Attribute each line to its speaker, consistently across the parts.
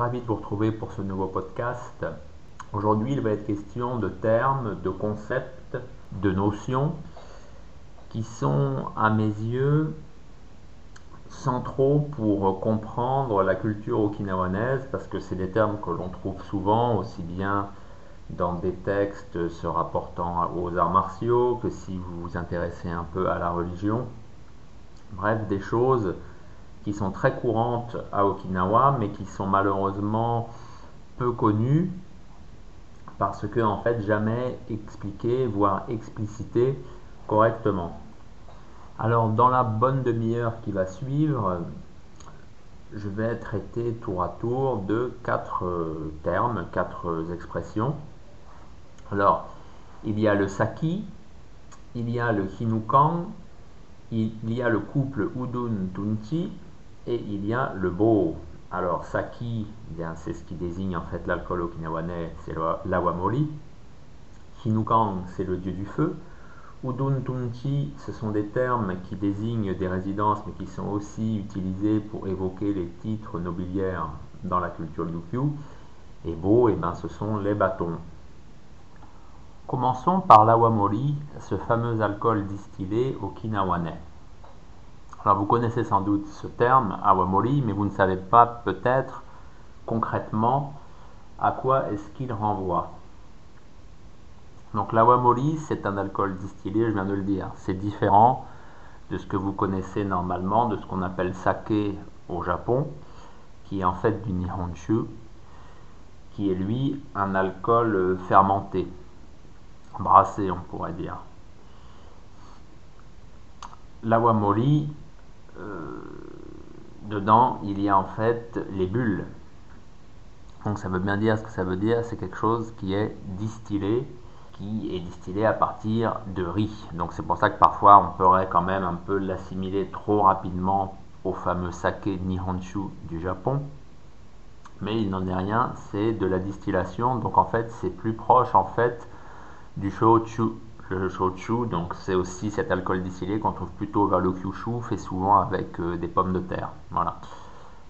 Speaker 1: ravi de vous retrouver pour ce nouveau podcast. Aujourd'hui, il va être question de termes, de concepts, de notions qui sont, à mes yeux, centraux pour comprendre la culture okinawanaise parce que c'est des termes que l'on trouve souvent aussi bien dans des textes se rapportant aux arts martiaux que si vous vous intéressez un peu à la religion. Bref, des choses qui sont très courantes à Okinawa, mais qui sont malheureusement peu connues parce que en fait jamais expliquées, voire explicitées correctement. Alors dans la bonne demi-heure qui va suivre, je vais traiter tour à tour de quatre euh, termes, quatre expressions. Alors, il y a le saki, il y a le hinukan, il y a le couple udun tunchi et il y a le bo. Alors, saki, eh c'est ce qui désigne en fait l'alcool okinawanais, c'est l'awamori. Hinukan, c'est le dieu du feu. Udun tunchi, ce sont des termes qui désignent des résidences, mais qui sont aussi utilisés pour évoquer les titres nobiliaires dans la culture Ryukyu. Et bo, eh ben, ce sont les bâtons. Commençons par l'awamori, ce fameux alcool distillé okinawanais. Alors vous connaissez sans doute ce terme, awamori, mais vous ne savez pas peut-être concrètement à quoi est-ce qu'il renvoie. Donc l'awamori, c'est un alcool distillé, je viens de le dire. C'est différent de ce que vous connaissez normalement, de ce qu'on appelle sake au Japon, qui est en fait du nihonshu, qui est lui un alcool fermenté brassé, on pourrait dire. L'awamori, euh, dedans, il y a en fait les bulles. Donc ça veut bien dire ce que ça veut dire, c'est quelque chose qui est distillé, qui est distillé à partir de riz. Donc c'est pour ça que parfois on pourrait quand même un peu l'assimiler trop rapidement au fameux sake Nihonshu du Japon. Mais il n'en est rien, c'est de la distillation, donc en fait c'est plus proche en fait du shochu. Le shochu, donc c'est aussi cet alcool distillé qu'on trouve plutôt vers le kyushu, fait souvent avec euh, des pommes de terre. Voilà.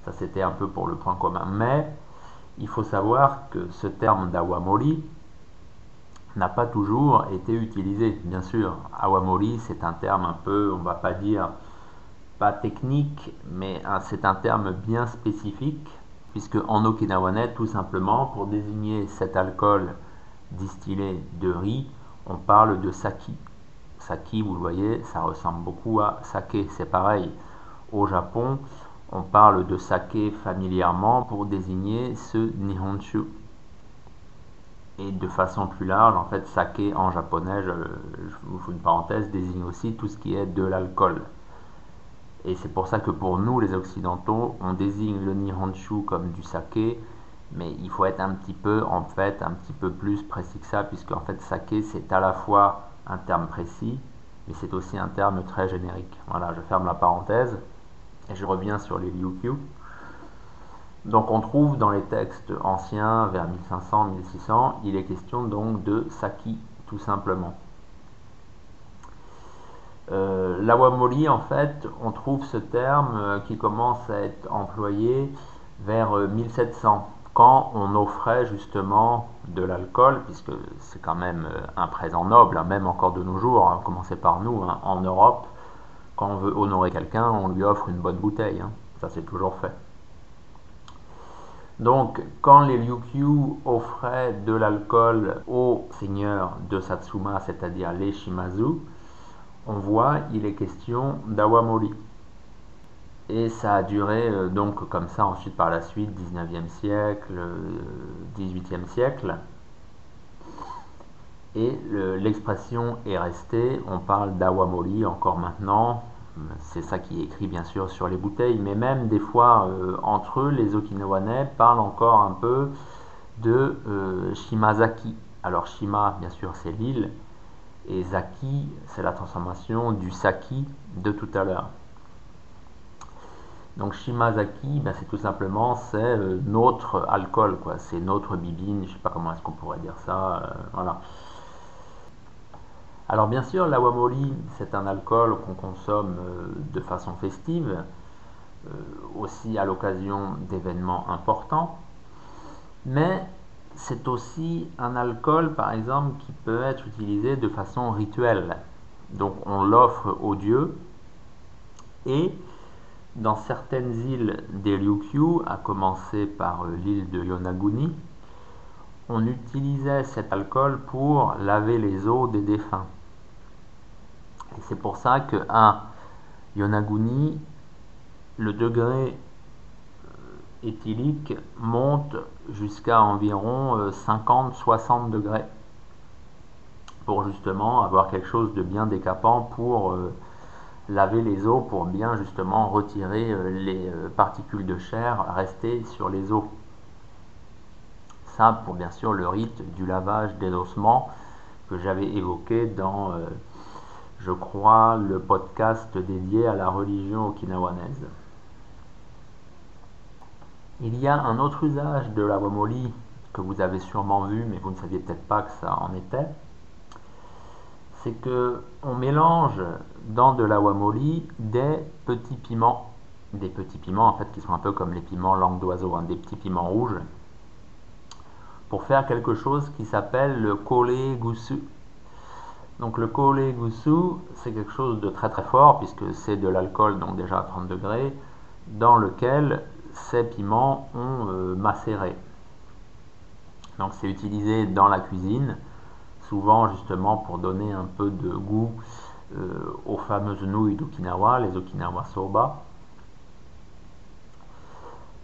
Speaker 1: Ça c'était un peu pour le point commun. Mais il faut savoir que ce terme d'awamori n'a pas toujours été utilisé. Bien sûr, awamori c'est un terme un peu, on va pas dire pas technique, mais c'est un terme bien spécifique, puisque en okinawanais, tout simplement, pour désigner cet alcool distillé de riz, on parle de saki. Saki, vous le voyez, ça ressemble beaucoup à sake. C'est pareil. Au Japon, on parle de sake familièrement pour désigner ce nihonshu. Et de façon plus large, en fait, sake en japonais, je, vous fais une parenthèse, désigne aussi tout ce qui est de l'alcool. Et c'est pour ça que pour nous, les Occidentaux, on désigne le nihonshu comme du sake, mais il faut être un petit peu en fait un petit peu plus précis que ça puisque en fait saké c'est à la fois un terme précis mais c'est aussi un terme très générique. Voilà je ferme la parenthèse et je reviens sur les Ryukyu donc on trouve dans les textes anciens vers 1500 1600 il est question donc de saki tout simplement. Euh, L'awamori, en fait, on trouve ce terme euh, qui commence à être employé vers 1700 euh, quand on offrait justement de l'alcool, puisque c'est quand même euh, un présent noble, hein, même encore de nos jours, hein, commencez par nous, hein, en Europe, quand on veut honorer quelqu'un, on lui offre une bonne bouteille, ça c'est toujours fait. Donc, quand les Ryukyu offraient de l'alcool aux seigneurs de Satsuma, c'est-à-dire les Shimazu, on voit, il est question d'awamori. Et ça a duré euh, donc comme ça ensuite par la suite, 19e siècle, 18e euh, siècle. Et l'expression est restée, on parle d'awamori encore maintenant, c'est ça qui est écrit bien sûr sur les bouteilles, mais même des fois euh, entre eux, les Okinawanais parlent encore un peu de Shimazaki. Alors Shima, bien sûr, c'est l'île, et Zaki, c'est la transformation du Saki de tout à l'heure. Donc Shimazaki, ben, c'est tout simplement c'est euh, notre alcool, quoi. C'est notre bibine, je sais pas comment est-ce qu'on pourrait dire ça, euh, voilà. Alors bien sûr, l'awamori, c'est un alcool qu'on consomme euh, de façon festive, aussi à l'occasion d'événements importants. Mais c'est aussi un alcool, par exemple, qui peut être utilisé de façon rituelle. Donc on l'offre aux dieux et dans certaines îles des Ryukyu, à commencer par l'île de Yonaguni, on utilisait cet alcool pour laver les os des défunts. Et c'est pour ça que à Yonaguni, le degré euh, éthylique monte jusqu'à environ 50-60 euh, degrés pour justement avoir quelque chose de bien décapant pour euh, laver les os, pour bien justement retirer les particules de chair restées sur les os. Ça pour bien sûr le rite du lavage des ossements que j'avais évoqué dans je crois, le podcast dédié à la religion okinawanaise. Il y a un autre usage de la wamoli que vous avez sûrement vu, mais vous ne saviez peut-être pas que ça en était. C'est que on mélange dans de la wamoli des petits piments, des petits piments en fait qui sont un peu comme les piments langue d'oiseau, hein, des petits piments rouges, pour faire quelque chose qui s'appelle le kole gusu. Donc le gusu, c'est quelque chose de très très fort puisque c'est de l'alcool, donc déjà à 30 degrés, dans lequel ces piments ont euh, macéré. Donc c'est utilisé dans la cuisine, souvent justement pour donner un peu de goût euh, aux fameuses nouilles d'Okinawa, les Okinawa soba.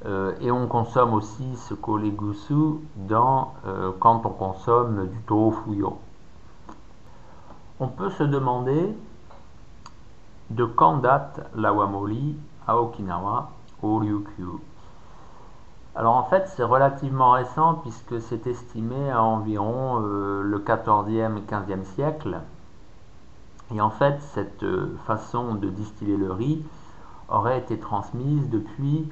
Speaker 1: Euh, et on consomme aussi ce gusu dans, quand on consomme du tofuyo on peut se demander de quand date la Wamoli à Okinawa, au Ryukyu. Alors en fait c'est relativement récent puisque c'est estimé à environ euh, le 14e 15e siècle. Et en fait cette euh, façon de distiller le riz aurait été transmise depuis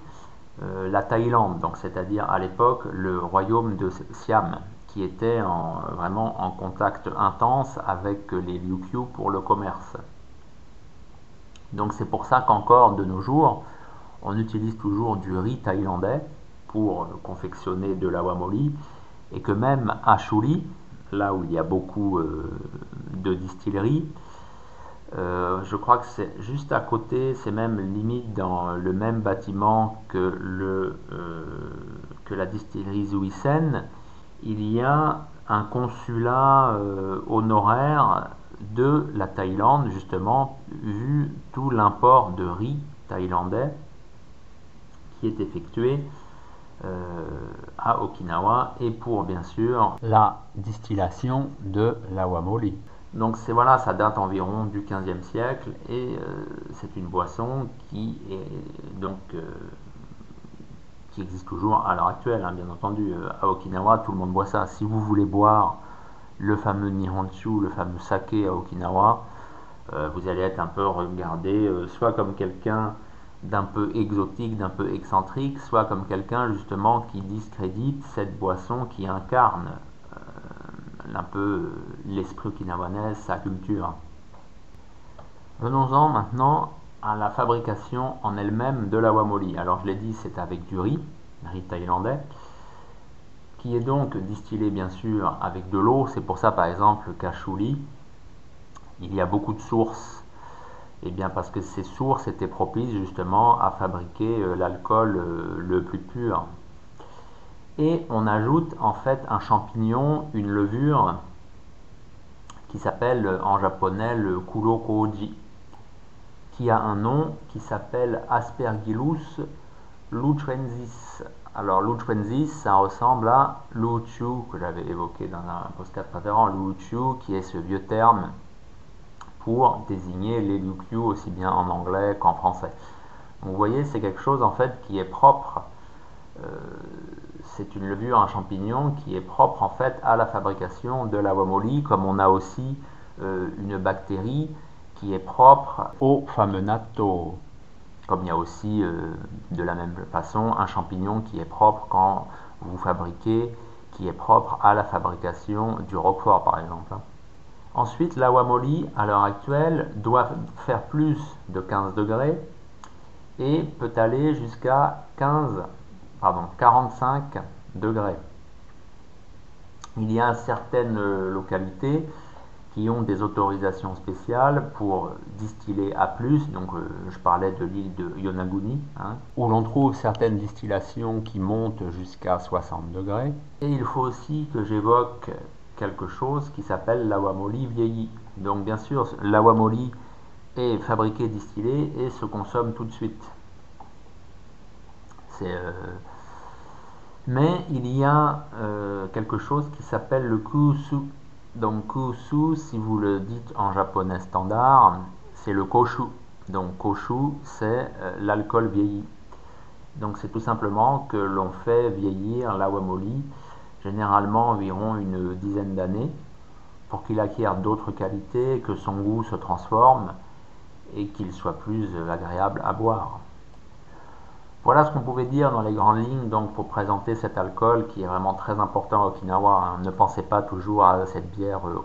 Speaker 1: euh, la Thaïlande, donc c'est-à-dire à l'époque le royaume de Siam qui était en, vraiment en contact intense avec les Ryukyu pour le commerce. Donc c'est pour ça qu'encore de nos jours, on utilise toujours du riz thaïlandais pour confectionner de l'awamoli et que même à Chuli, là où il y a beaucoup euh, de distilleries, euh, je crois que c'est juste à côté, c'est même limite dans le même bâtiment que, le, euh, que la distillerie Zuisen, il y a un consulat honoraire de la Thaïlande, justement, vu tout l'import de riz thaïlandais qui est effectué à Okinawa et pour bien sûr la distillation de l'awamoli. Donc c'est voilà, ça date environ du 15e siècle et euh, c'est une boisson qui est donc qui existe toujours à l'heure actuelle, hein, bien entendu. Euh, à Okinawa, tout le monde boit ça. Si vous voulez boire le fameux Nihonshu, le fameux saké à Okinawa, euh, vous allez être un peu regardé euh, soit comme quelqu'un d'un peu exotique, d'un peu excentrique, soit comme quelqu'un justement qui discrédite cette boisson qui incarne un peu l'esprit okinawanais, sa culture. Venons-en maintenant à la fabrication en elle-même de l'awamoli. Alors je l'ai dit, c'est avec du riz, riz thaïlandais, qui est donc distillé bien sûr avec de l'eau. C'est pour ça par exemple qu'à Chouli, il y a beaucoup de sources. Eh bien parce que ces sources étaient propices justement à fabriquer euh, l'alcool euh, le plus pur. Et on ajoute en fait un champignon, une levure qui s'appelle en japonais le kurokoji qui a un nom qui s'appelle Aspergillus lutrensis. Alors lutrensis, ça ressemble à luchu que j'avais évoqué dans un postcard préférant, luchu qui est ce vieux terme pour désigner les lucu aussi bien en anglais qu'en français. Vous voyez, c'est quelque chose en fait qui est propre. Euh, c'est une levure, un champignon qui est propre en fait à la fabrication de la wamoli, comme on a aussi euh, une bactérie qui est propre au fameux natto. Comme il y a aussi euh, de la même façon un champignon qui est propre quand vous fabriquez, qui est propre à la fabrication du roquefort par exemple. Ensuite, l'awamoli à l'heure actuelle doit faire plus de 15 degrés et peut aller jusqu'à 15, pardon, 45 degrés. Il y a certaines euh, localités qui ont des autorisations spéciales pour distiller à plus. Donc, euh, je parlais de l'île de Yonaguni, hein, où l'on trouve certaines distillations qui montent jusqu'à 60 degrés. Et il faut aussi que j'évoque quelque chose qui s'appelle l'awamoli vieilli. Donc, bien sûr, l'awamoli est fabriqué, distillé et se consomme tout de suite. Euh, mais il y a euh, quelque chose qui s'appelle le kusu donc kusu, si vous le dites en japonais standard, c'est le koshu. Donc koshu, c'est euh, l'alcool vieilli. Donc c'est tout simplement que l'on fait vieillir l'awamoli, généralement environ une dizaine d'années, pour qu'il acquiert d'autres qualités, que son goût se transforme et qu'il soit plus agréable à boire. Voilà ce qu'on pouvait dire dans les grandes lignes donc pour présenter cet alcool qui est vraiment très important à Okinawa. Hein. Ne pensez pas toujours à cette bière euh,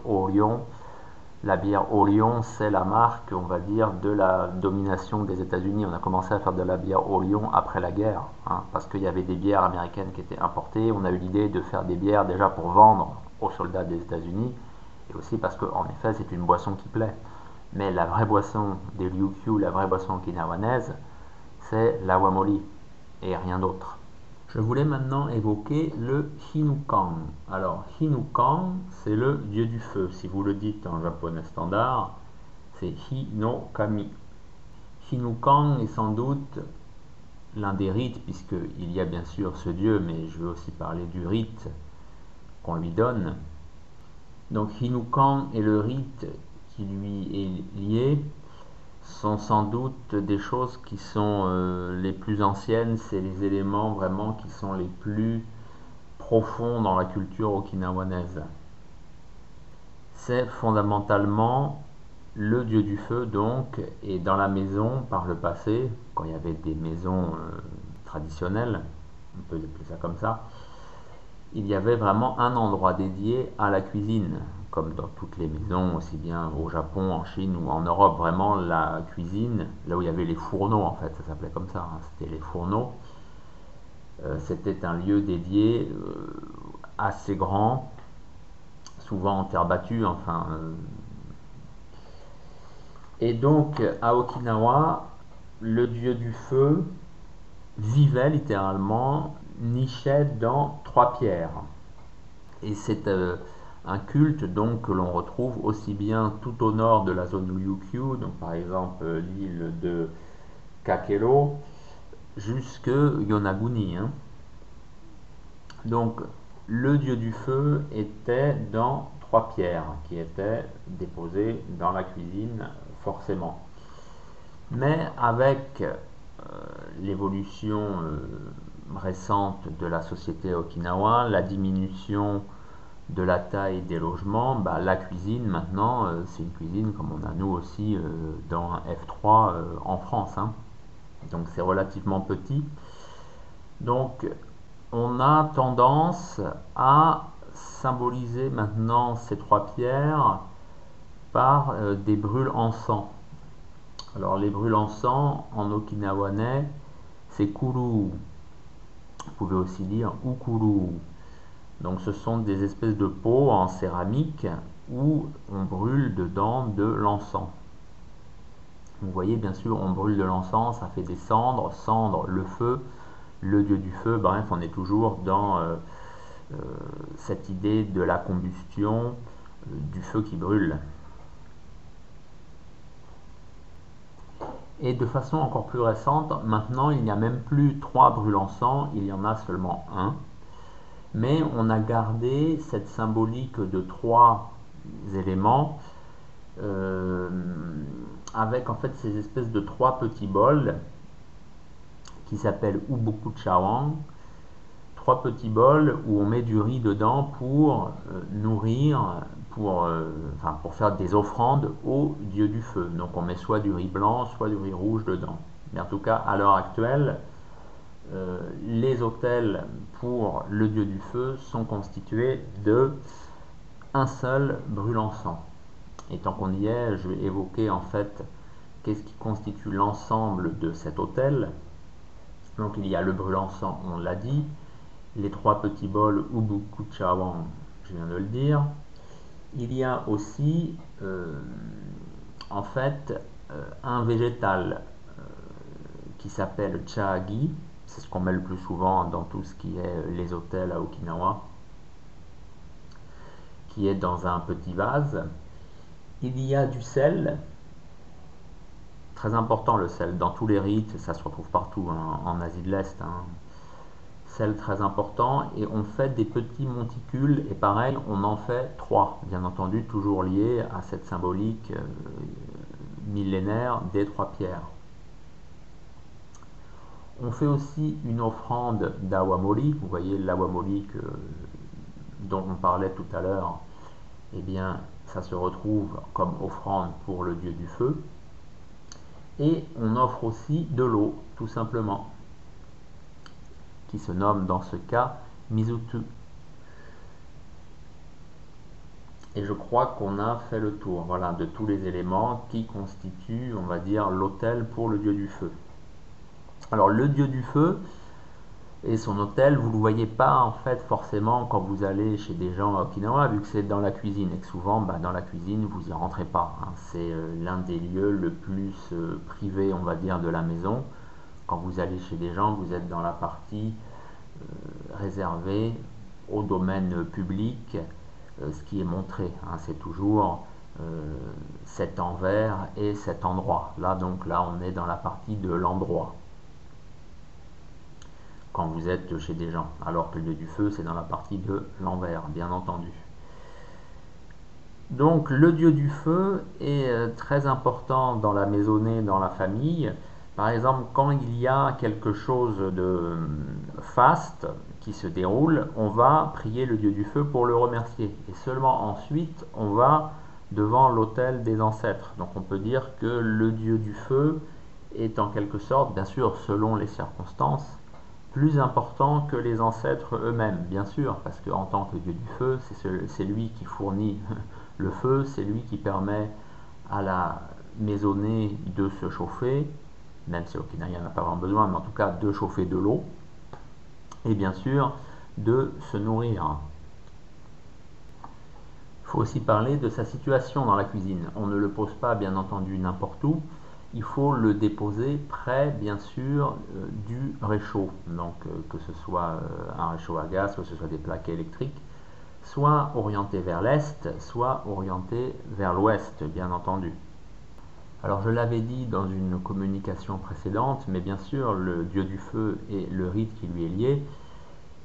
Speaker 1: La bière Orion, c'est la marque, on va dire, de la domination des États-Unis. On a commencé à faire de la bière Orion après la guerre, hein, parce qu'il y avait des bières américaines qui étaient importées. On a eu l'idée de faire des bières déjà pour vendre aux soldats des États-Unis, et aussi parce qu'en effet, c'est une boisson qui plaît. Mais la vraie boisson des Ryukyu, la vraie boisson okinawanaise, c'est l'awamori et rien d'autre. Je voulais maintenant évoquer le Hinukan. Alors, Hinukan, c'est le dieu du feu. Si vous le dites en japonais standard, c'est Hinokami. Hinukan est sans doute l'un des rites, puisqu'il y a bien sûr ce dieu, mais je veux aussi parler du rite qu'on lui donne. Donc Hinukan est le rite qui lui est lié sont sans doute des choses qui sont euh, les plus anciennes, c'est les éléments vraiment qui sont les plus profonds dans la culture okinawanaise. C'est fondamentalement le dieu du feu donc, et dans la maison par le passé, quand il y avait des maisons euh, traditionnelles, on peut appeler ça comme ça, il y avait vraiment un endroit dédié à la cuisine comme dans toutes les maisons, aussi bien au Japon, en Chine ou en Europe, vraiment la cuisine, là où il y avait les fourneaux en fait, ça s'appelait comme ça, hein, c'était les fourneaux. Euh, c'était un lieu dédié euh, assez grand, souvent en terre battue, enfin. Euh. Et donc à Okinawa, le dieu du feu vivait littéralement nichait dans trois pierres. Et c'est un culte donc que l'on retrouve aussi bien tout au nord de la zone Ryukyu, donc par exemple euh, l'île de Kakero, jusque Yonaguni. Hein. Donc le dieu du feu était dans trois pierres qui étaient déposées dans la cuisine forcément. Mais avec euh, l'évolution euh, récente de la société okinawa, la diminution de la taille des logements, bah, la cuisine maintenant, euh, c'est une cuisine comme on a nous aussi euh, dans F3 euh, en France. Hein. Donc c'est relativement petit. Donc on a tendance à symboliser maintenant ces trois pierres par des brûles encens. Alors les brûles encens en okinawanais, c'est kuru. Vous pouvez aussi dire ukuru. Donc ce sont des espèces de pots en céramique où on brûle dedans de l'encens. Vous voyez, bien sûr, on brûle de l'encens, ça fait des cendres, cendres, le feu, le dieu du feu, bref, on est toujours dans euh, euh, cette idée de la combustion, euh, du feu qui brûle. Et de façon encore plus récente, maintenant il n'y a même plus trois brûle-encens, il y en a seulement un mais on a gardé cette symbolique de trois éléments euh, avec en fait ces espèces de trois petits bols qui s'appellent Ubuku Chawang. Trois petits bols où on met du riz dedans pour euh, nourrir, pour, euh, pour faire des offrandes au dieu du feu. Donc on met soit du riz blanc, soit du riz rouge dedans. Mais en tout cas, à l'heure actuelle, euh, les autels pour le dieu du feu sont constitués de un seul brûle-encens. Et tant qu'on y est, je vais évoquer en fait qu'est-ce qui constitue l'ensemble de cet autel. Donc il y a le brûle-encens, on l'a dit, les trois petits bols Ubuku Chawang je viens de le dire. Il y a aussi, en fait, un végétal qui s'appelle chagi. C'est ce qu'on met le plus souvent dans tout ce qui est les hôtels à Okinawa, qui est dans un petit vase. Il y a du sel, très important le sel, dans tous les rites, ça se retrouve partout hein, en Asie de l'Est. Hein. Sel très important, et on fait des petits monticules, et pareil, on en fait trois, bien entendu, toujours liés à cette symbolique euh, millénaire des trois pierres. On fait aussi une offrande d'awamori, vous voyez l'awamori dont on parlait tout à l'heure, eh bien ça se retrouve comme offrande pour le dieu du feu. Et on offre aussi de l'eau, tout simplement, qui se nomme dans ce cas Mizutu. Et je crois qu'on a fait le tour voilà, de tous les éléments qui constituent, on va dire, l'autel pour le dieu du feu. Alors le dieu du feu, et son hôtel, vous ne le voyez pas en fait forcément quand vous allez chez des gens à Okinawa, vu que c'est dans la cuisine, et que souvent bah, dans la cuisine vous n'y rentrez pas. Hein. C'est euh, l'un des lieux le plus euh, privé, on va dire, de la maison. Quand vous allez chez des gens, vous êtes dans la partie euh, réservée au domaine public, ce qui est montré. Hein. C'est toujours cet envers et cet endroit. Là donc là on est dans la partie de l'endroit quand vous êtes chez des gens, alors que le lieu du feu, c'est dans la partie de l'envers, bien entendu. Donc le dieu du feu est euh, très important dans la maisonnée, dans la famille. Par exemple, quand il y a quelque chose de euh, faste qui se déroule, on va prier le dieu du feu pour le remercier. Et seulement ensuite, on va devant l'autel des ancêtres. Donc on peut dire que le dieu du feu est en quelque sorte, bien sûr selon les circonstances, plus important que les ancêtres eux-mêmes, bien sûr, parce qu'en tant que dieu du feu, c'est lui qui fournit le feu, c'est lui qui permet à la maisonnée de se chauffer, même si Okinawa n'en a pas vraiment besoin, mais en tout cas de chauffer de l'eau, et bien sûr de se nourrir. Il faut aussi parler de sa situation dans la cuisine. On ne le pose pas, bien entendu, n'importe où, il faut le déposer près, bien sûr, euh, du réchaud. Donc, euh, que ce soit euh, un réchaud à gaz, que ce soit des plaques électriques, soit orienté vers l'est, soit orienté vers l'ouest, bien entendu. Alors, je l'avais dit dans une communication précédente, mais bien sûr, le dieu du feu et le rite qui lui est lié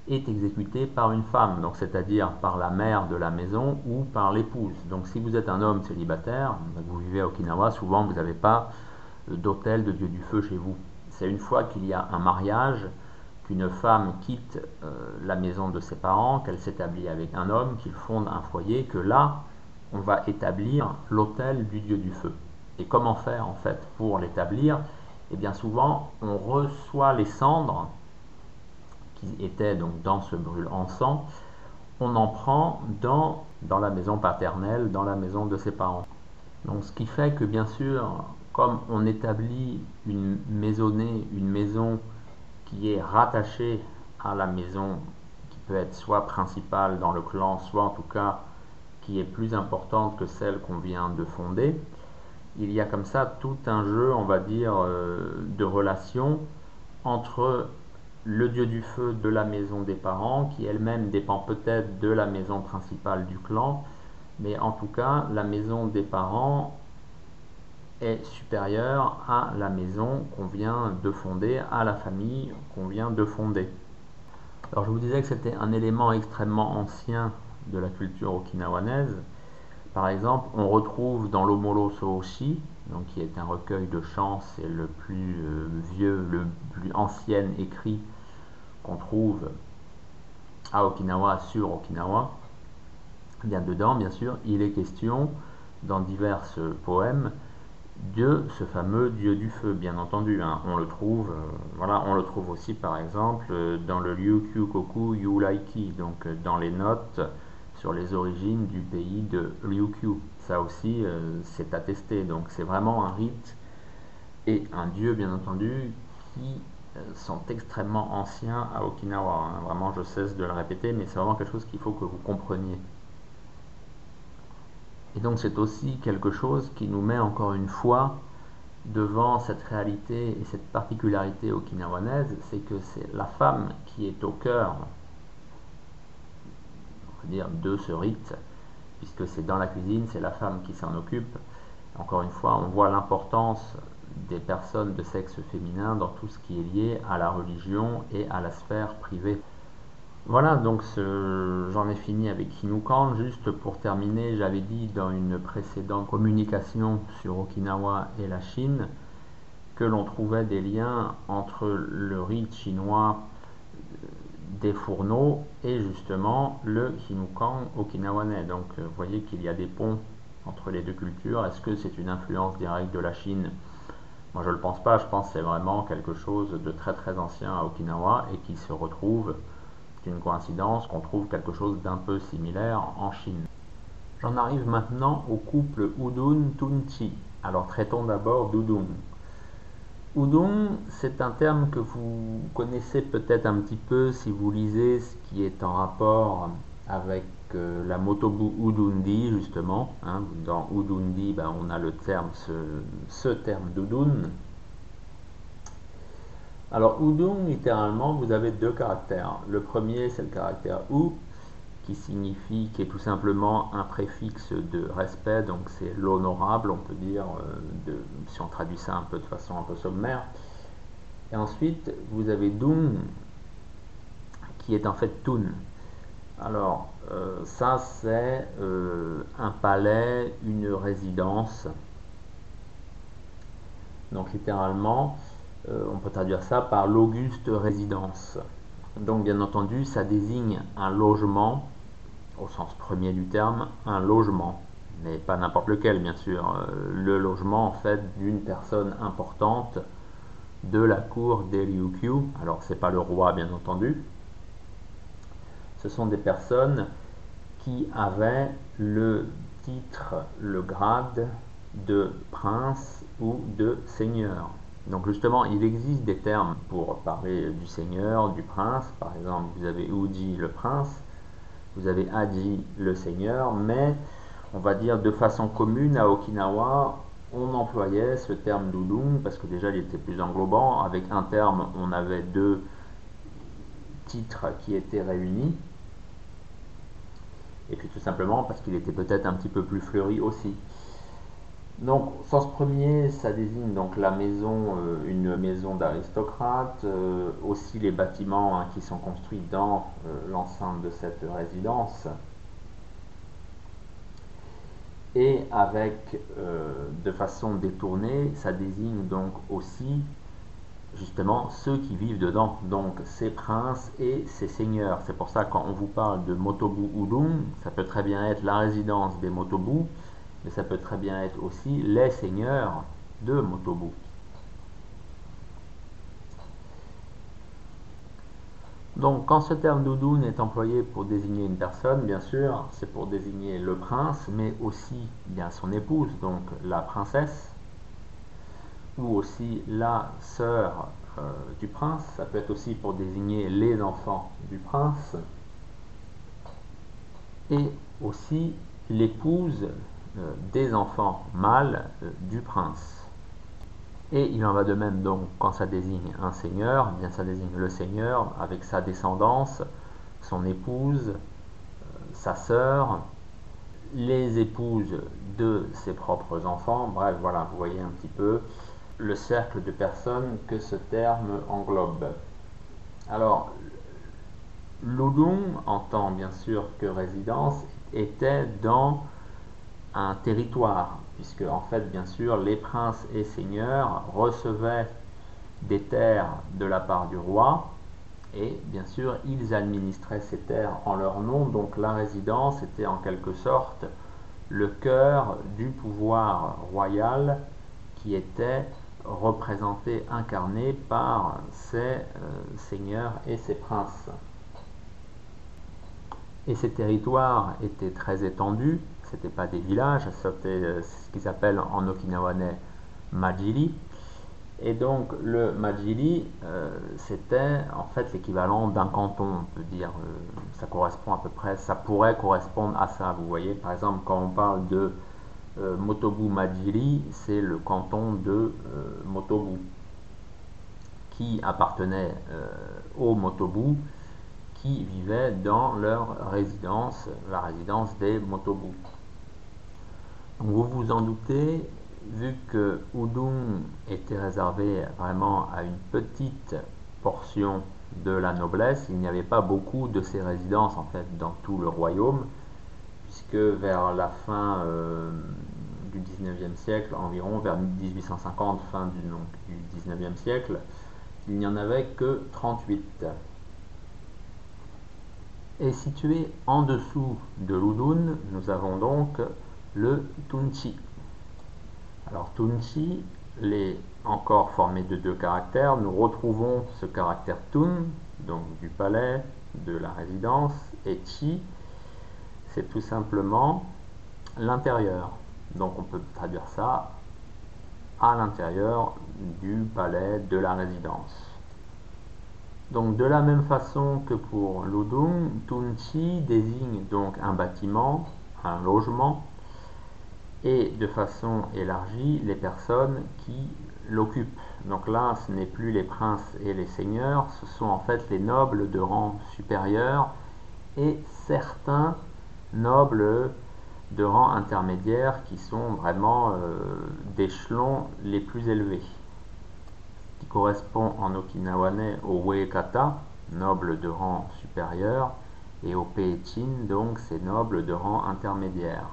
Speaker 1: est exécuté par une femme, donc c'est-à-dire par la mère de la maison ou par l'épouse. Donc si vous êtes un homme célibataire, vous vivez à Okinawa, souvent vous n'avez pas d'hôtel de Dieu du feu chez vous. C'est une fois qu'il y a un mariage, qu'une femme quitte euh, la maison de ses parents, qu'elle s'établit avec un homme, qu'il fonde un foyer, que là, on va établir l'hôtel du Dieu du feu. Et comment faire en fait pour l'établir? Eh bien souvent, on reçoit les cendres qui étaient donc dans ce brûle encens, on en prend dans, dans la maison paternelle, dans la maison de ses parents. Donc ce qui fait que bien sûr, comme on établit une maisonnée, une maison qui est rattachée à la maison qui peut être soit principale dans le clan, soit en tout cas qui est plus importante que celle qu'on vient de fonder, il y a comme ça tout un jeu, on va dire, euh, de relations entre le dieu du feu de la maison des parents, qui elle-même dépend peut-être de la maison principale du clan, mais en tout cas, la maison des parents est supérieure à la maison qu'on vient de fonder, à la famille qu'on vient de fonder. Alors je vous disais que c'était un élément extrêmement ancien de la culture okinawanaise. Par exemple, on retrouve dans l'Omolo Sooshi, donc qui est un recueil de chants, c'est le plus euh, vieux, le plus ancien écrit qu'on trouve à Okinawa sur Okinawa. Bien dedans, bien sûr, il est question dans divers poèmes Dieu, ce fameux Dieu du feu, bien entendu. Hein. On le trouve, euh, voilà, on le trouve aussi par exemple euh, dans le Ryukyu Koku Yulaiki, donc euh, dans les notes sur les origines du pays de Ryukyu. Ça aussi, c'est attesté. Donc c'est vraiment un rite et un dieu, bien entendu, qui sont extrêmement anciens à Okinawa. Hein. Vraiment, je cesse de le répéter, mais c'est vraiment quelque chose qu'il faut que vous compreniez. Et donc c'est aussi quelque chose qui nous met encore une fois devant cette réalité et cette particularité okinawanaise, c'est que c'est la femme qui est au cœur de ce rite, puisque c'est dans la cuisine, c'est la femme qui s'en occupe. Encore une fois, on voit l'importance des personnes de sexe féminin dans tout ce qui est lié à la religion et à la sphère privée. Voilà, donc j'en ai fini avec Hinukan. Juste pour terminer, j'avais dit dans une précédente communication sur Okinawa et la Chine que l'on trouvait des liens entre le rite chinois des fourneaux et justement le Hinukan okinawanais. Donc vous voyez qu'il y a des ponts entre les deux cultures. Est-ce que c'est une influence directe de la Chine? Moi je ne le pense pas, je pense que c'est vraiment quelque chose de très très ancien à Okinawa et qui se retrouve une coïncidence qu'on trouve quelque chose d'un peu similaire en Chine. J'en arrive maintenant au couple Udun-Tunchi. Alors traitons d'abord d'Udun. Udun, c'est un terme que vous connaissez peut-être un petit peu si vous lisez ce qui est en rapport avec euh, la Motobu Udundi, justement. Hein. Dans Udundi, ben, on a le terme, ce, ce terme d'Udun, alors, Udung, littéralement, vous avez deux caractères. Le premier, c'est le caractère U, qui signifie, qui est tout simplement un préfixe de respect, donc c'est l'honorable, on peut dire, euh, si on traduit ça un peu de façon un peu sommaire. Et ensuite, vous avez Dung, qui est en fait Tun. Alors, euh, ça, c'est euh, un palais, une résidence. Donc, littéralement, on peut traduire ça par l'auguste résidence. Donc bien entendu, ça désigne un logement, au sens premier du terme, un logement, mais pas n'importe lequel bien sûr, euh, le logement en fait d'une personne importante de la cour des Ryukyu. Alors c'est pas le roi bien entendu, ce sont des personnes qui avaient le titre, le grade de prince ou de seigneur. Donc justement, il existe des termes pour parler du seigneur, du prince. Par exemple, vous avez Uji le prince, vous avez Aji le seigneur, mais on va dire de façon commune à Okinawa, on employait ce terme Dudung parce que déjà il était plus englobant. Avec un terme, on avait deux titres qui étaient réunis. Et puis tout simplement parce qu'il était peut-être un petit peu plus fleuri aussi. Donc, sens premier, ça désigne donc la maison, euh, une maison d'aristocrate, euh, aussi les bâtiments hein, qui sont construits dans euh, l'enceinte de cette résidence. Et avec, de façon détournée, ça désigne donc aussi justement ceux qui vivent dedans, donc ces princes et ces seigneurs. C'est pour ça quand on vous parle de Motobu Udung, ça peut très bien être la résidence des Motobu, mais ça peut très bien être aussi les seigneurs de Motobu. Donc quand ce terme doudoun est employé pour désigner une personne, bien sûr, c'est pour désigner le prince, mais aussi bien son épouse, donc la princesse, ou aussi la sœur euh, du prince, ça peut être aussi pour désigner les enfants du prince, et aussi l'épouse des enfants mâles euh, du prince. Et il en va de même donc quand ça désigne un seigneur, eh bien ça désigne le seigneur avec sa descendance, son épouse, euh, sa sœur, les épouses de ses propres enfants. Bref, voilà, vous voyez un petit peu le cercle de personnes que ce terme englobe. Alors, l'Odung, en tant bien sûr que résidence, était dans un territoire, puisque en fait, bien sûr, les princes et seigneurs recevaient des terres de la part du roi, et bien sûr, ils administraient ces terres en leur nom, donc la résidence était en quelque sorte le cœur du pouvoir royal qui était représenté, incarné par ces euh, seigneurs et ces princes. Et ces territoires étaient très étendus, c'était pas des villages, c'était euh, ce qu'ils appellent en okinawanais majiri. Et donc le Majili, euh, c'était en fait l'équivalent d'un canton, on peut dire. Euh, ça correspond à peu près, ça pourrait correspondre à ça. Vous voyez, par exemple, quand on parle de euh, Motobu Majili, c'est le canton de Motobu qui appartenait au Motobu qui vivaient dans leur résidence, la résidence des Motobu. Vous vous en doutez, vu que Udung était réservé vraiment à une petite portion de la noblesse, il n'y avait pas beaucoup de ces résidences en fait dans tout le royaume, puisque vers la fin euh, du 19e siècle, environ vers 1850, fin du, du 19e siècle, il n'y en avait que 38. Et situé en dessous de l'Udun, nous avons donc le Tunchi. Alors Tunchi est encore formé de deux caractères. Nous retrouvons ce caractère Tun, donc du palais, de la résidence, et Chi, c'est tout simplement l'intérieur. Donc on peut traduire ça à l'intérieur du palais, de la résidence. Donc de la même façon que pour l'Udung, Tunchi désigne donc un bâtiment, un logement, et de façon élargie les personnes qui l'occupent. Donc là, ce n'est plus les princes et les seigneurs, ce sont en fait les nobles de rang supérieur et certains nobles de rang intermédiaire qui sont vraiment euh, d'échelons les plus élevés, qui correspond en okinawanais au Uekata, noble de rang supérieur, et au Peichin, donc ces nobles de rang intermédiaire.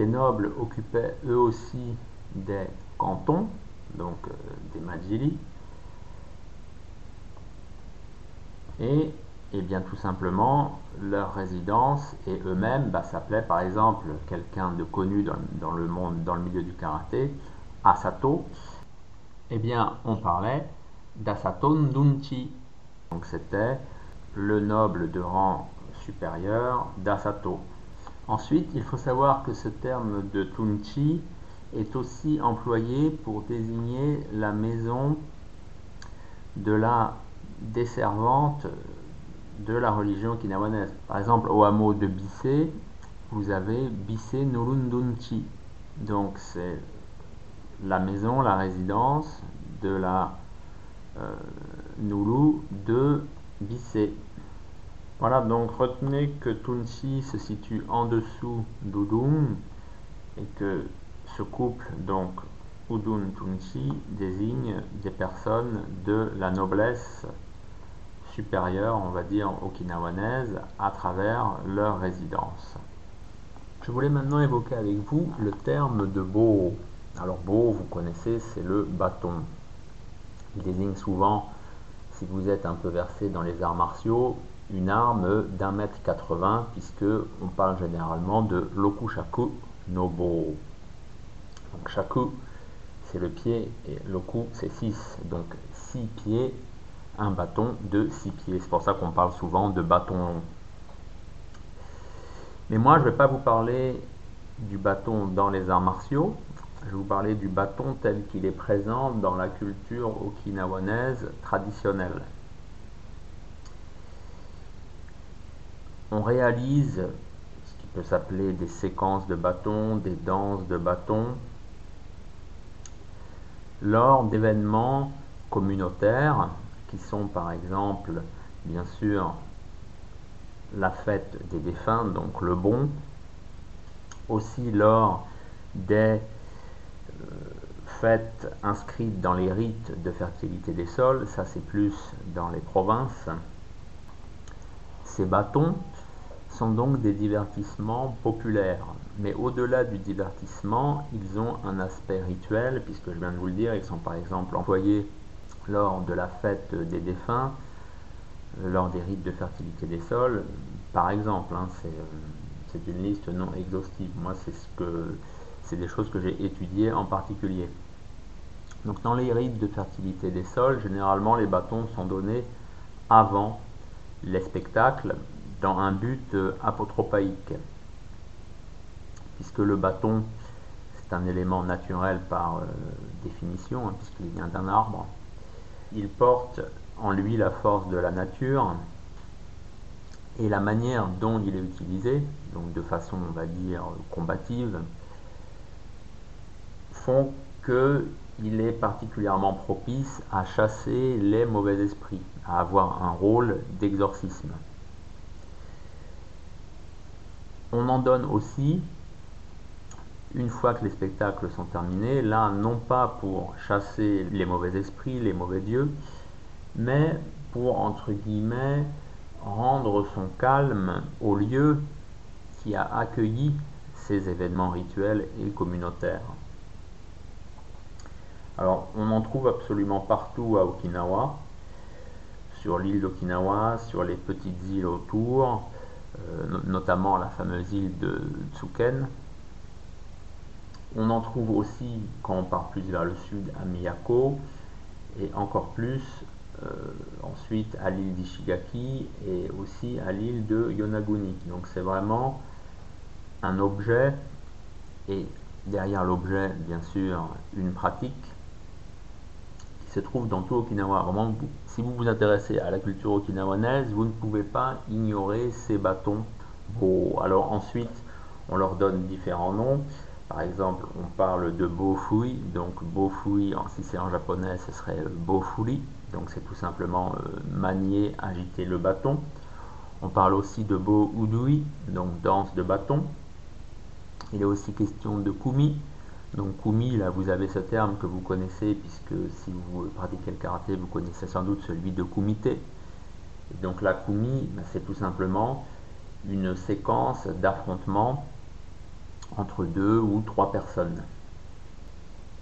Speaker 1: Ces nobles occupaient eux aussi des cantons, donc euh, des Majili, et, eh bien tout simplement leur résidence et eux-mêmes bah, s'appelaient par exemple quelqu'un de connu dans, le monde, dans le milieu du karaté, Asato, eh bien on parlait d'Asaton Dunchi. Donc c'était le noble de rang supérieur d'Asato. Ensuite, il faut savoir que ce terme de Tunchi est aussi employé pour désigner la maison de la desservante de la religion kinawanaise. Par exemple, au hameau de Bissé, vous avez Bissé Nurundunchi. Donc c'est la maison, la résidence de la euh, Nulu de Bissé. Voilà, donc retenez que Tunsi se situe en dessous d'Udun et que ce couple, donc Udun-Tunsi, désigne des personnes de la noblesse supérieure, on va dire, okinawanaise, à travers leur résidence. Je voulais maintenant évoquer avec vous le terme de Bo. Alors Bo, vous connaissez, c'est le bâton. Il désigne souvent, si vous êtes un peu versé dans les arts martiaux, une arme d'un mètre 80 puisque on parle généralement de lokushaku nobo. Donc shaku c'est le pied et loku c'est 6. Donc 6 pieds, un bâton de 6 pieds. C'est pour ça qu'on parle souvent de bâton long. Mais moi je ne vais pas vous parler du bâton dans les arts martiaux. Je vais vous parler du bâton tel qu'il est présent dans la culture okinawanaise traditionnelle. On réalise ce qui peut s'appeler des séquences de bâtons, des danses de bâtons, lors d'événements communautaires qui sont par exemple bien sûr la fête des défunts, donc le bon, aussi lors des euh, fêtes inscrites dans les rites de fertilité des sols, ça c'est plus dans les provinces. Ces bâtons sont donc des divertissements populaires. Mais au-delà du divertissement, ils ont un aspect rituel, puisque je viens de vous le dire, ils sont par exemple employés lors de la fête des défunts, lors des rites de fertilité des sols. Par exemple, hein, euh, c'est une liste non exhaustive. Moi, c'est ce que c'est des choses que j'ai étudiées en particulier. Donc dans les rites de fertilité des sols, généralement les bâtons sont donnés avant les spectacles dans un but euh, apotropaïque, puisque le bâton, c'est un élément naturel par euh, définition, hein, puisqu'il vient d'un arbre. Il porte en lui la force de la nature et la manière dont il est utilisé, donc de façon, on va dire, combative, font qu'il est particulièrement propice à chasser les mauvais esprits, à avoir un rôle d'exorcisme. On en donne aussi, une fois que les spectacles sont terminés, là non pas pour chasser les mauvais esprits, les mauvais dieux, mais pour, entre guillemets, rendre son calme au lieu qui a accueilli ces événements rituels et communautaires. Alors, on en trouve absolument partout à Okinawa, sur l'île d'Okinawa, sur les petites îles autour, notamment la fameuse île de Tsuken. On en trouve aussi quand on part plus vers le sud à Miyako, et encore plus euh, ensuite à l'île d'Ishigaki et aussi à l'île de Yonaguni. Donc c'est vraiment un objet et derrière l'objet, bien sûr, une pratique se trouve dans tout Okinawa. Vraiment, si vous vous intéressez à la culture okinawanaise, vous ne pouvez pas ignorer ces bâtons beaux. Alors ensuite, on leur donne différents noms. Par exemple, on parle de bofui, donc bofui, si c'est en japonais, ce serait bofuri, donc c'est tout simplement euh, manier, agiter le bâton. On parle aussi de bo udui, donc danse de bâton. Il est aussi question de kumi, donc kumi, là vous avez ce terme que vous connaissez, puisque si vous pratiquez le karaté, vous connaissez sans doute celui de kumite. donc la kumi, ben, c'est tout simplement une séquence d'affrontement entre deux ou trois personnes.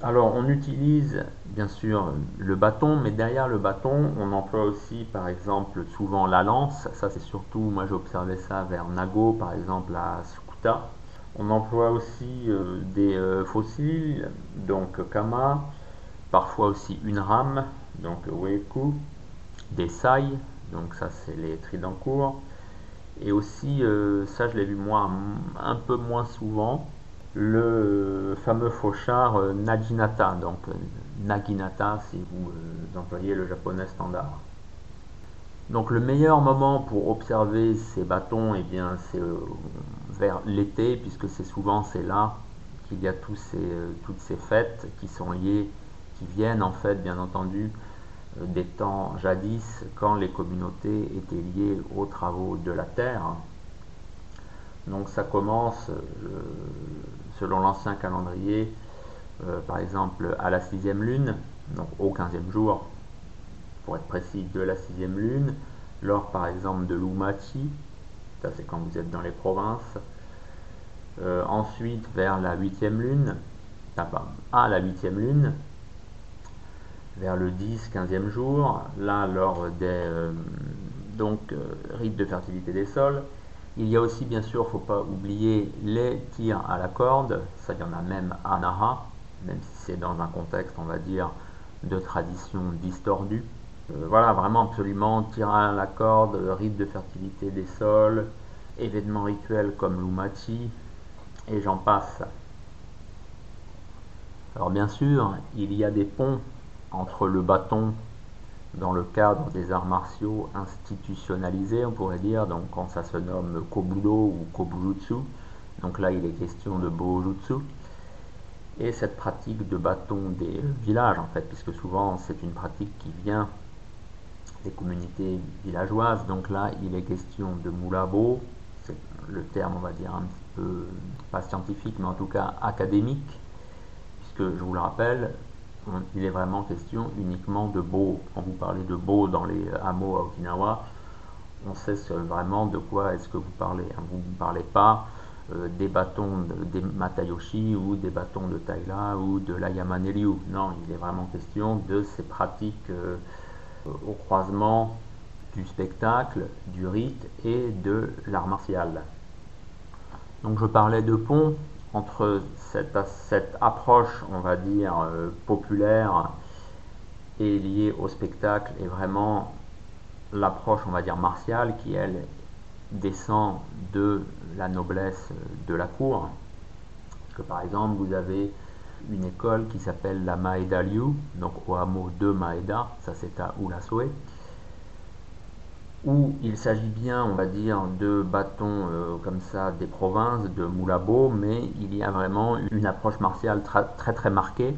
Speaker 1: Alors on utilise bien sûr le bâton, mais derrière le bâton, on emploie aussi par exemple souvent la lance. Ça c'est surtout, moi j'ai observé ça vers Nago, par exemple à Sukuta. On emploie aussi euh, des euh, fossiles, donc kama, parfois aussi une rame, donc weku, des sailles, donc ça c'est les tridents courts, et aussi, euh, ça je l'ai vu moi un peu moins souvent, le fameux fauchard Naginata, donc Naginata si vous employez le japonais standard. Donc le meilleur moment pour observer ces bâtons, eh bien, c'est vers l'été, puisque c'est souvent c'est là qu'il y a tous ces, euh, toutes ces fêtes qui sont liées, qui viennent en fait, bien entendu, euh, des temps jadis quand les communautés étaient liées aux travaux de la terre. Donc ça commence, selon l'ancien calendrier, par exemple à la sixième lune, donc au quinzième jour, pour être précis, de la sixième lune, lors par exemple de l'Umachi, ça c'est quand vous êtes dans les provinces, euh, ensuite vers la huitième lune, à la huitième lune, vers le 10, 15e jour, là lors des euh, donc, euh, rites de fertilité des sols. Il y a aussi bien sûr, il ne faut pas oublier les tirs à la corde, ça y en a même à Nara, même si c'est dans un contexte on va dire de tradition distordue. Euh, voilà, vraiment absolument, tirant à la corde, rite de fertilité des sols, événements rituels comme l'Umachi, et j'en passe. Alors bien sûr, il y a des ponts entre le bâton dans le cadre des arts martiaux institutionnalisés, on pourrait dire, donc quand ça se nomme Kobudo ou Kobujutsu, donc là il est question de Bojutsu, et cette pratique de bâton des villages en fait, puisque souvent c'est une pratique qui vient des communautés villageoises. Donc là, il est question de moulabo, c'est le terme, on va dire, un petit peu, pas scientifique, mais en tout cas académique, puisque je vous le rappelle, il est vraiment question uniquement de beau. Quand vous parlez de beau dans les hameaux à Okinawa, on sait vraiment de quoi est-ce que vous parlez. Vous ne parlez pas euh, des bâtons des Matayoshi ou des bâtons de Taila ou de la Yamanelyu. Non, il est vraiment question de ces pratiques euh, au croisement du spectacle, du rite et de l'art martial. Donc je parlais de pont entre cette, approche, on va dire, euh, populaire et liée au spectacle et vraiment l'approche, on va dire, martiale qui, elle, descend de la noblesse de la cour. que par exemple vous avez une école qui s'appelle la Maeda Liu, donc au hameau de Maeda, ça c'est à Ulasoe, où il s'agit bien, on va dire, de bâtons euh, comme ça des provinces, de Moulabo, mais il y a vraiment une approche martiale très très marquée.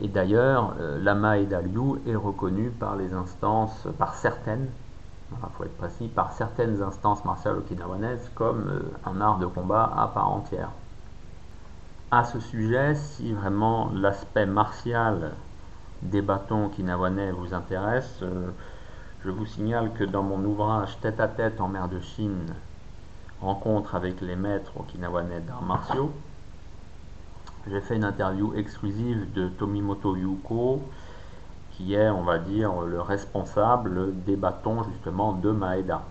Speaker 1: Et d'ailleurs, euh, l'ama et Liu est reconnu par les instances, par certaines, il faut être précis, par certaines instances martiales okinawanaises comme euh, un art de combat à part entière. À ce sujet, si vraiment l'aspect martial des bâtons okinawanais vous intéresse, je vous signale que dans mon ouvrage Tête à tête en mer de Chine, rencontre avec les maîtres okinawanais d'arts martiaux, j'ai fait une interview exclusive de Tomimoto Yuko, qui est, on va dire, le responsable des bâtons justement de Maeda.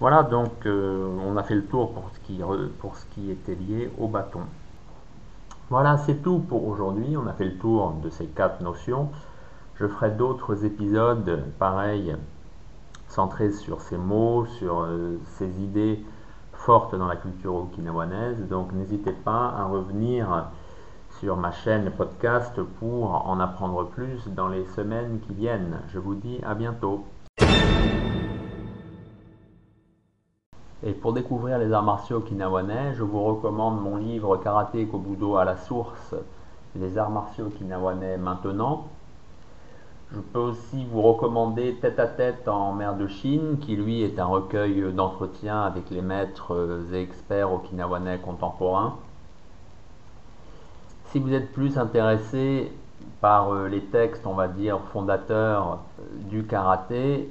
Speaker 1: Voilà, donc euh, on a fait le tour pour ce, qui, était lié au bâton. Voilà, c'est tout pour aujourd'hui. On a fait le tour de ces quatre notions. Je ferai d'autres épisodes pareils, centrés sur ces mots, sur euh, ces idées fortes dans la culture okinawanaise. Donc n'hésitez pas à revenir sur ma chaîne podcast pour en apprendre plus dans les semaines qui viennent. Je vous dis à bientôt. Et pour découvrir les arts martiaux okinawanais, je vous recommande mon livre Karaté Kobudo à la source, les arts martiaux okinawanais maintenant, je peux aussi vous recommander Tête à tête en mer de Chine, qui lui est un recueil d'entretien avec les maîtres et experts okinawanais contemporains. Si vous êtes plus intéressé par euh, les textes, on va dire, fondateurs du karaté,